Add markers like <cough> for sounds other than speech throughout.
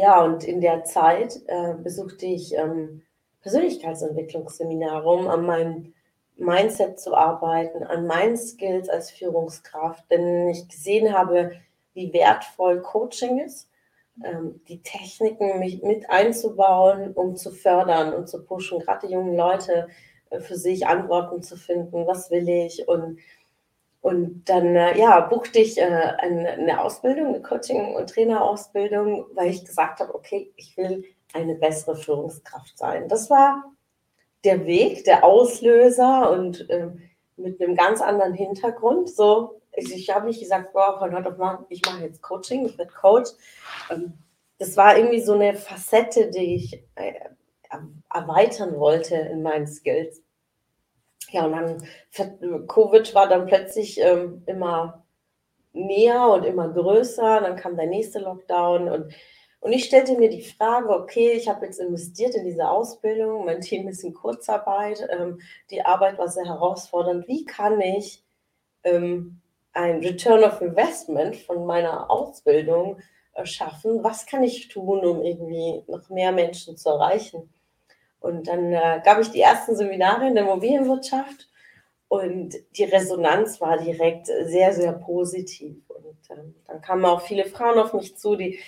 Ja, und in der Zeit äh, besuchte ich ähm, Persönlichkeitsentwicklungsseminare, um an meinem Mindset zu arbeiten, an meinen Skills als Führungskraft, denn ich gesehen habe, wie wertvoll Coaching ist, ähm, die Techniken mich mit einzubauen, um zu fördern und zu pushen, gerade die jungen Leute äh, für sich Antworten zu finden, was will ich und und dann äh, ja, buchte ich äh, eine, Ausbildung, eine Coaching- und Trainerausbildung, weil ich gesagt habe, okay, ich will eine bessere Führungskraft sein. Das war der Weg, der Auslöser und äh, mit einem ganz anderen Hintergrund. So, ich, ich habe nicht gesagt, boah, von heute auf morgen, ich mache jetzt Coaching, ich werde Coach. Ähm, das war irgendwie so eine Facette, die ich äh, erweitern wollte in meinen Skills. Ja, und dann Covid war dann plötzlich ähm, immer näher und immer größer. Dann kam der nächste Lockdown und, und ich stellte mir die Frage, okay, ich habe jetzt investiert in diese Ausbildung, mein Team ist in Kurzarbeit, ähm, die Arbeit war sehr herausfordernd. Wie kann ich ähm, ein Return of Investment von meiner Ausbildung äh, schaffen? Was kann ich tun, um irgendwie noch mehr Menschen zu erreichen? Und dann äh, gab ich die ersten Seminare in der Immobilienwirtschaft und die Resonanz war direkt sehr, sehr positiv. Und ähm, dann kamen auch viele Frauen auf mich zu. Die,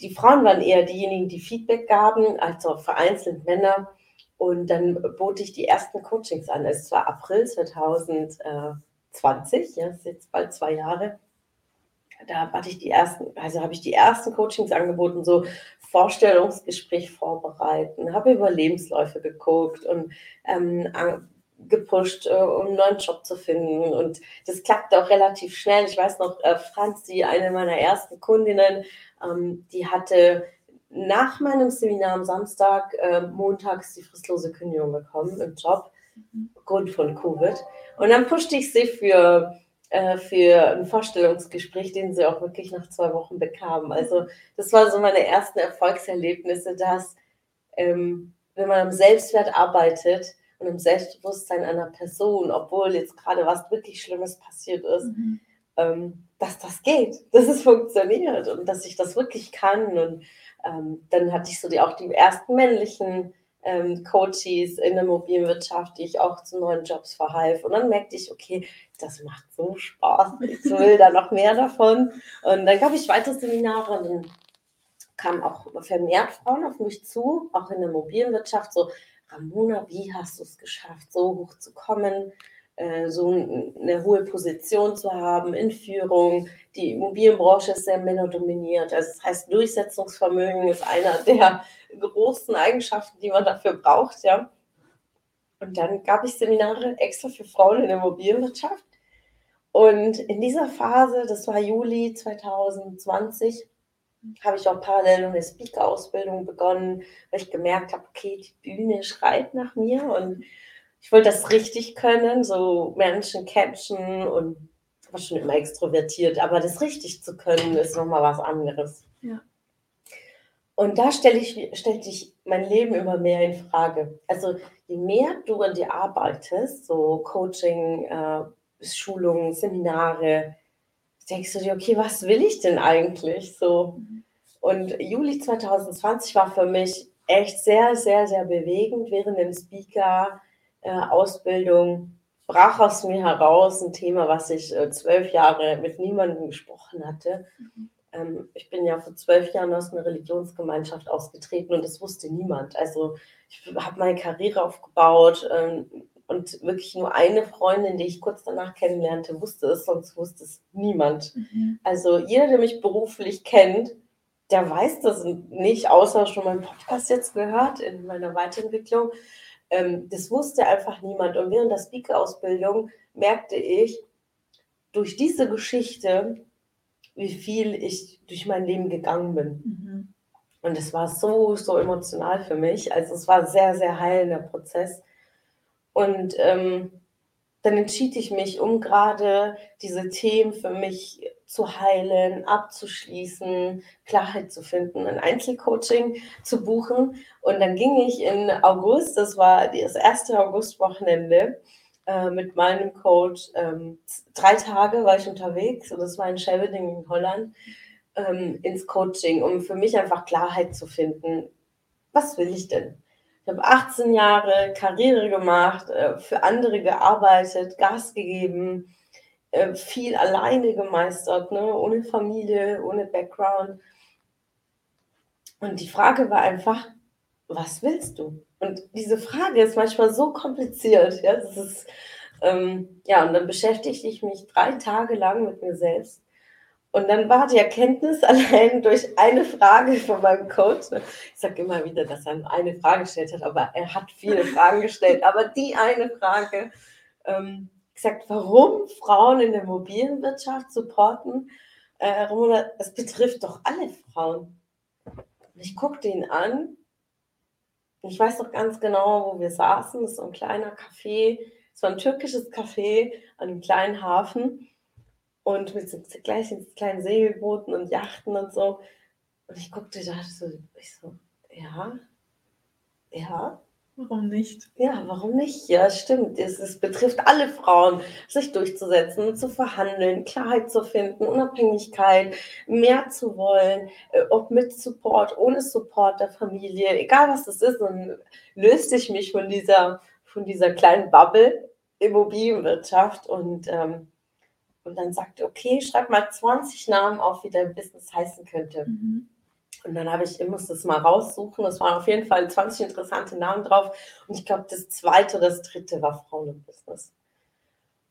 die Frauen waren eher diejenigen, die Feedback gaben, als auch vereinzelt Männer. Und dann bot ich die ersten Coachings an. Es war April 2020, ja, ist jetzt bald zwei Jahre da hatte ich die ersten, also habe ich die ersten Coachings angeboten, so Vorstellungsgespräch vorbereiten, habe über Lebensläufe geguckt und ähm, gepusht, äh, um einen neuen Job zu finden. Und das klappte auch relativ schnell. Ich weiß noch, äh, Franzi, eine meiner ersten Kundinnen, ähm, die hatte nach meinem Seminar am Samstag äh, montags die fristlose Kündigung bekommen im Job, mhm. Grund von Covid. Und dann pushte ich sie für äh, für ein Vorstellungsgespräch, den sie auch wirklich nach zwei Wochen bekamen. Also das war so meine ersten Erfolgserlebnisse, dass ähm, wenn man am Selbstwert arbeitet und im Selbstbewusstsein einer Person, obwohl jetzt gerade was wirklich Schlimmes passiert ist, mhm. ähm, dass das geht, <laughs> dass es funktioniert und dass ich das wirklich kann. Und ähm, dann hatte ich so die, auch die ersten männlichen ähm, Coaches in der Immobilienwirtschaft, die ich auch zu neuen Jobs verhalf. Und dann merkte ich, okay, das macht so Spaß, ich will da noch mehr davon. Und dann gab ich weitere Seminare und dann kamen auch vermehrt Frauen auf mich zu, auch in der Immobilienwirtschaft, so, Ramona, wie hast du es geschafft, so hoch zu kommen? Äh, so eine hohe Position zu haben in Führung. Die Immobilienbranche ist sehr männerdominiert. Also das heißt, Durchsetzungsvermögen ist einer <laughs> der großen Eigenschaften, die man dafür braucht, ja. Und dann gab ich Seminare extra für Frauen in der Immobilienwirtschaft. Und in dieser Phase, das war Juli 2020, habe ich auch parallel eine Speaker-Ausbildung begonnen, weil ich gemerkt habe, okay, die Bühne schreit nach mir und ich wollte das richtig können, so Menschen catchen und war schon immer extrovertiert, aber das richtig zu können, ist nochmal was anderes. Ja. Und da stelle ich, stellte ich mein Leben immer mehr in Frage. Also je mehr du an dir arbeitest, so Coaching, äh, Schulungen, Seminare, denkst du dir, okay, was will ich denn eigentlich? So. Mhm. Und Juli 2020 war für mich echt sehr, sehr, sehr bewegend während dem Speaker äh, Ausbildung brach aus mir heraus ein Thema, was ich äh, zwölf Jahre mit niemandem gesprochen hatte. Mhm. Ähm, ich bin ja vor zwölf Jahren aus einer Religionsgemeinschaft ausgetreten und das wusste niemand. Also ich habe meine Karriere aufgebaut ähm, und wirklich nur eine Freundin, die ich kurz danach kennenlernte, wusste es, sonst wusste es niemand. Mhm. Also jeder, der mich beruflich kennt, der weiß das nicht, außer schon meinen Podcast jetzt gehört in meiner Weiterentwicklung. Ähm, das wusste einfach niemand. Und während der Speaker-Ausbildung merkte ich durch diese Geschichte, wie viel ich durch mein Leben gegangen bin. Mhm. Und es war so, so emotional für mich. Also es war sehr, sehr heilender Prozess. Und ähm, dann entschied ich mich, um gerade diese Themen für mich zu heilen, abzuschließen, Klarheit zu finden, ein Einzelcoaching zu buchen. Und dann ging ich in August, das war das erste Augustwochenende, äh, mit meinem Coach. Ähm, drei Tage war ich unterwegs und das war in Scheveningen in Holland ähm, ins Coaching, um für mich einfach Klarheit zu finden. Was will ich denn? Ich habe 18 Jahre Karriere gemacht, äh, für andere gearbeitet, Gas gegeben, äh, viel alleine gemeistert, ne? ohne Familie, ohne Background. Und die Frage war einfach, was willst du? Und diese Frage ist manchmal so kompliziert. Ja, das ist, ähm, ja und dann beschäftigte ich mich drei Tage lang mit mir selbst und dann war die Erkenntnis <laughs> allein durch eine Frage von meinem Coach. Ich sage immer wieder, dass er eine Frage gestellt hat, aber er hat viele Fragen gestellt. Aber die eine Frage, ähm, gesagt, warum Frauen in der mobilen Wirtschaft supporten, äh, Ramona, es betrifft doch alle Frauen. Und ich guckte ihn an. Ich weiß noch ganz genau, wo wir saßen. Das ist so ein kleiner Café. Es war ein türkisches Café an einem kleinen Hafen und mit so gleichen kleinen Segelbooten und Yachten und so. Und ich guckte da so, ich so, ja, ja. Warum nicht? Ja, warum nicht? Ja, stimmt. Es, es betrifft alle Frauen, sich durchzusetzen, zu verhandeln, Klarheit zu finden, Unabhängigkeit, mehr zu wollen, äh, ob mit Support, ohne Support der Familie, egal was das ist, dann löste ich mich von dieser, von dieser kleinen Bubble Immobilienwirtschaft und ähm, und dann sagte, okay, schreib mal 20 Namen auf, wie dein Business heißen könnte. Mhm. Und dann habe ich, ich musste es mal raussuchen. Es waren auf jeden Fall 20 interessante Namen drauf. Und ich glaube, das zweite oder das dritte war Frauen im Business.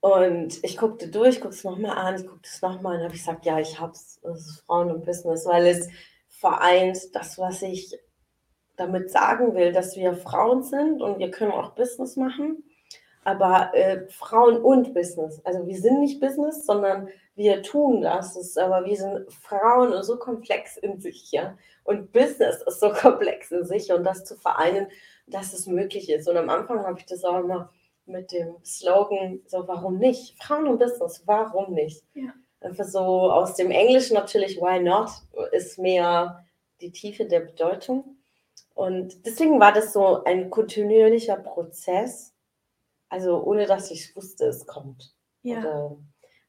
Und ich guckte durch, guckte es nochmal an, ich guckte es nochmal und habe gesagt, ja, ich habe es, das ist Frauen im Business, weil es vereint das, was ich damit sagen will, dass wir Frauen sind und wir können auch Business machen aber äh, Frauen und Business. Also wir sind nicht Business, sondern wir tun das. das aber wir sind Frauen so komplex in sich, ja. Und Business ist so <laughs> komplex in sich und das zu vereinen, dass es möglich ist. Und am Anfang habe ich das auch immer mit dem Slogan, so warum nicht? Frauen und Business, warum nicht? Ja. Einfach so aus dem Englischen natürlich, why not, ist mehr die Tiefe der Bedeutung. Und deswegen war das so ein kontinuierlicher Prozess, also ohne dass ich wusste, es kommt. Ja. Oder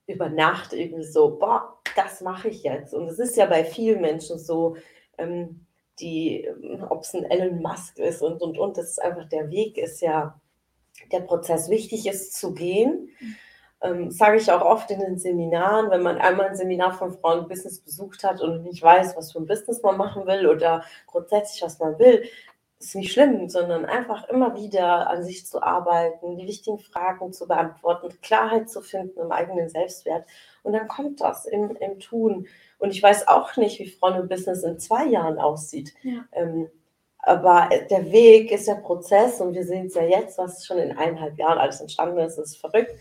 über Nacht irgendwie so, boah, das mache ich jetzt. Und es ist ja bei vielen Menschen so, ähm, die, ob es ein Elon Musk ist und, und, und, das ist einfach der Weg, ist ja der Prozess. Wichtig ist zu gehen. Mhm. Ähm, sage ich auch oft in den Seminaren, wenn man einmal ein Seminar von Frauen Business besucht hat und nicht weiß, was für ein Business man machen will oder grundsätzlich, was man will, ist nicht schlimm, sondern einfach immer wieder an sich zu arbeiten, die wichtigen Fragen zu beantworten, Klarheit zu finden im eigenen Selbstwert. Und dann kommt das im, im Tun. Und ich weiß auch nicht, wie Frauen im Business in zwei Jahren aussieht. Ja. Ähm, aber der Weg ist der Prozess und wir sehen es ja jetzt, was schon in eineinhalb Jahren alles entstanden ist, ist verrückt.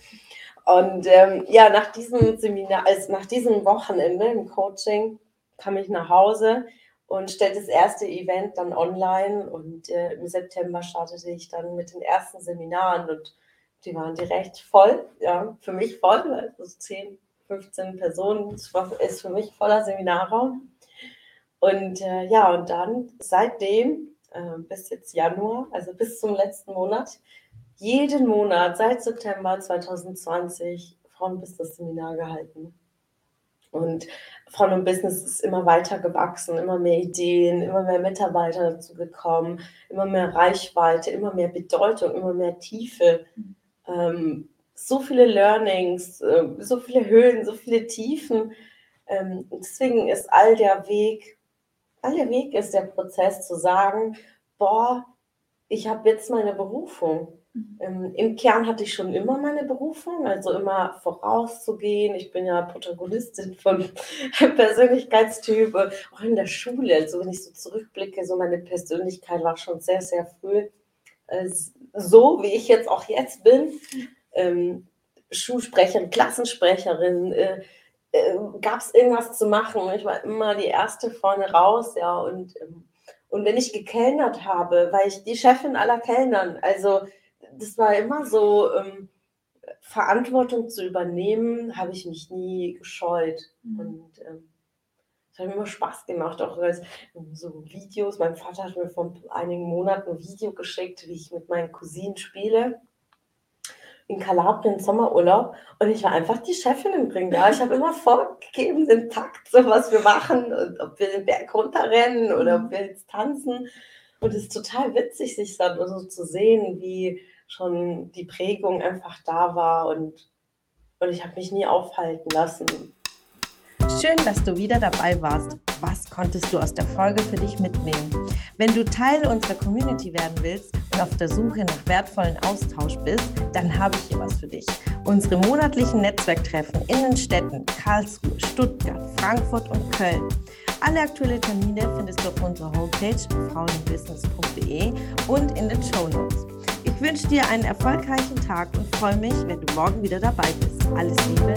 Und ähm, ja, nach diesem Seminar, also nach diesem Wochenende im Coaching kam ich nach Hause und stellte das erste Event dann online und äh, im September startete ich dann mit den ersten Seminaren und die waren direkt voll, ja, für mich voll, also 10, 15 Personen, das ist für mich voller Seminarraum. Und äh, ja, und dann seitdem äh, bis jetzt Januar, also bis zum letzten Monat, jeden Monat seit September 2020 Frauenbusiness-Seminar gehalten. Und Frauen und Business ist immer weiter gewachsen, immer mehr Ideen, immer mehr Mitarbeiter dazu gekommen, immer mehr Reichweite, immer mehr Bedeutung, immer mehr Tiefe. Ähm, so viele Learnings, äh, so viele Höhen, so viele Tiefen. Ähm, deswegen ist all der Weg, all der Weg ist der Prozess zu sagen, boah, ich habe jetzt meine Berufung. Ähm, Im Kern hatte ich schon immer meine Berufung, also immer vorauszugehen. Ich bin ja Protagonistin von <laughs> Persönlichkeitstyp, auch in der Schule. Also wenn ich so zurückblicke, so meine Persönlichkeit war schon sehr, sehr früh äh, so, wie ich jetzt auch jetzt bin. Ähm, Schulsprecherin, Klassensprecherin, äh, äh, gab es irgendwas zu machen. Ich war immer die Erste vorne raus, ja. Und, ähm, und wenn ich gekellnert habe, war ich die Chefin aller Kellnern. Also das war immer so, ähm, Verantwortung zu übernehmen, habe ich mich nie gescheut. Mhm. Und ähm, es hat mir immer Spaß gemacht, auch als so Videos. Mein Vater hat mir vor einigen Monaten ein Video geschickt, wie ich mit meinen Cousinen spiele in Kalabrien Sommerurlaub und ich war einfach die Chefin im Ring da. Ich habe immer <laughs> vorgegeben, den Takt, so was wir machen und ob wir den Berg runterrennen oder ob wir jetzt tanzen. Und es ist total witzig, sich dann so zu sehen, wie schon die Prägung einfach da war und, und ich habe mich nie aufhalten lassen. Schön, dass du wieder dabei warst. Was konntest du aus der Folge für dich mitnehmen? Wenn du Teil unserer Community werden willst und auf der Suche nach wertvollen Austausch bist, dann habe ich hier was für dich. Unsere monatlichen Netzwerktreffen in den Städten Karlsruhe, Stuttgart, Frankfurt und Köln. Alle aktuellen Termine findest du auf unserer Homepage frauenbusiness.de und in den Show Notes. Ich wünsche dir einen erfolgreichen Tag und freue mich, wenn du morgen wieder dabei bist. Alles Liebe.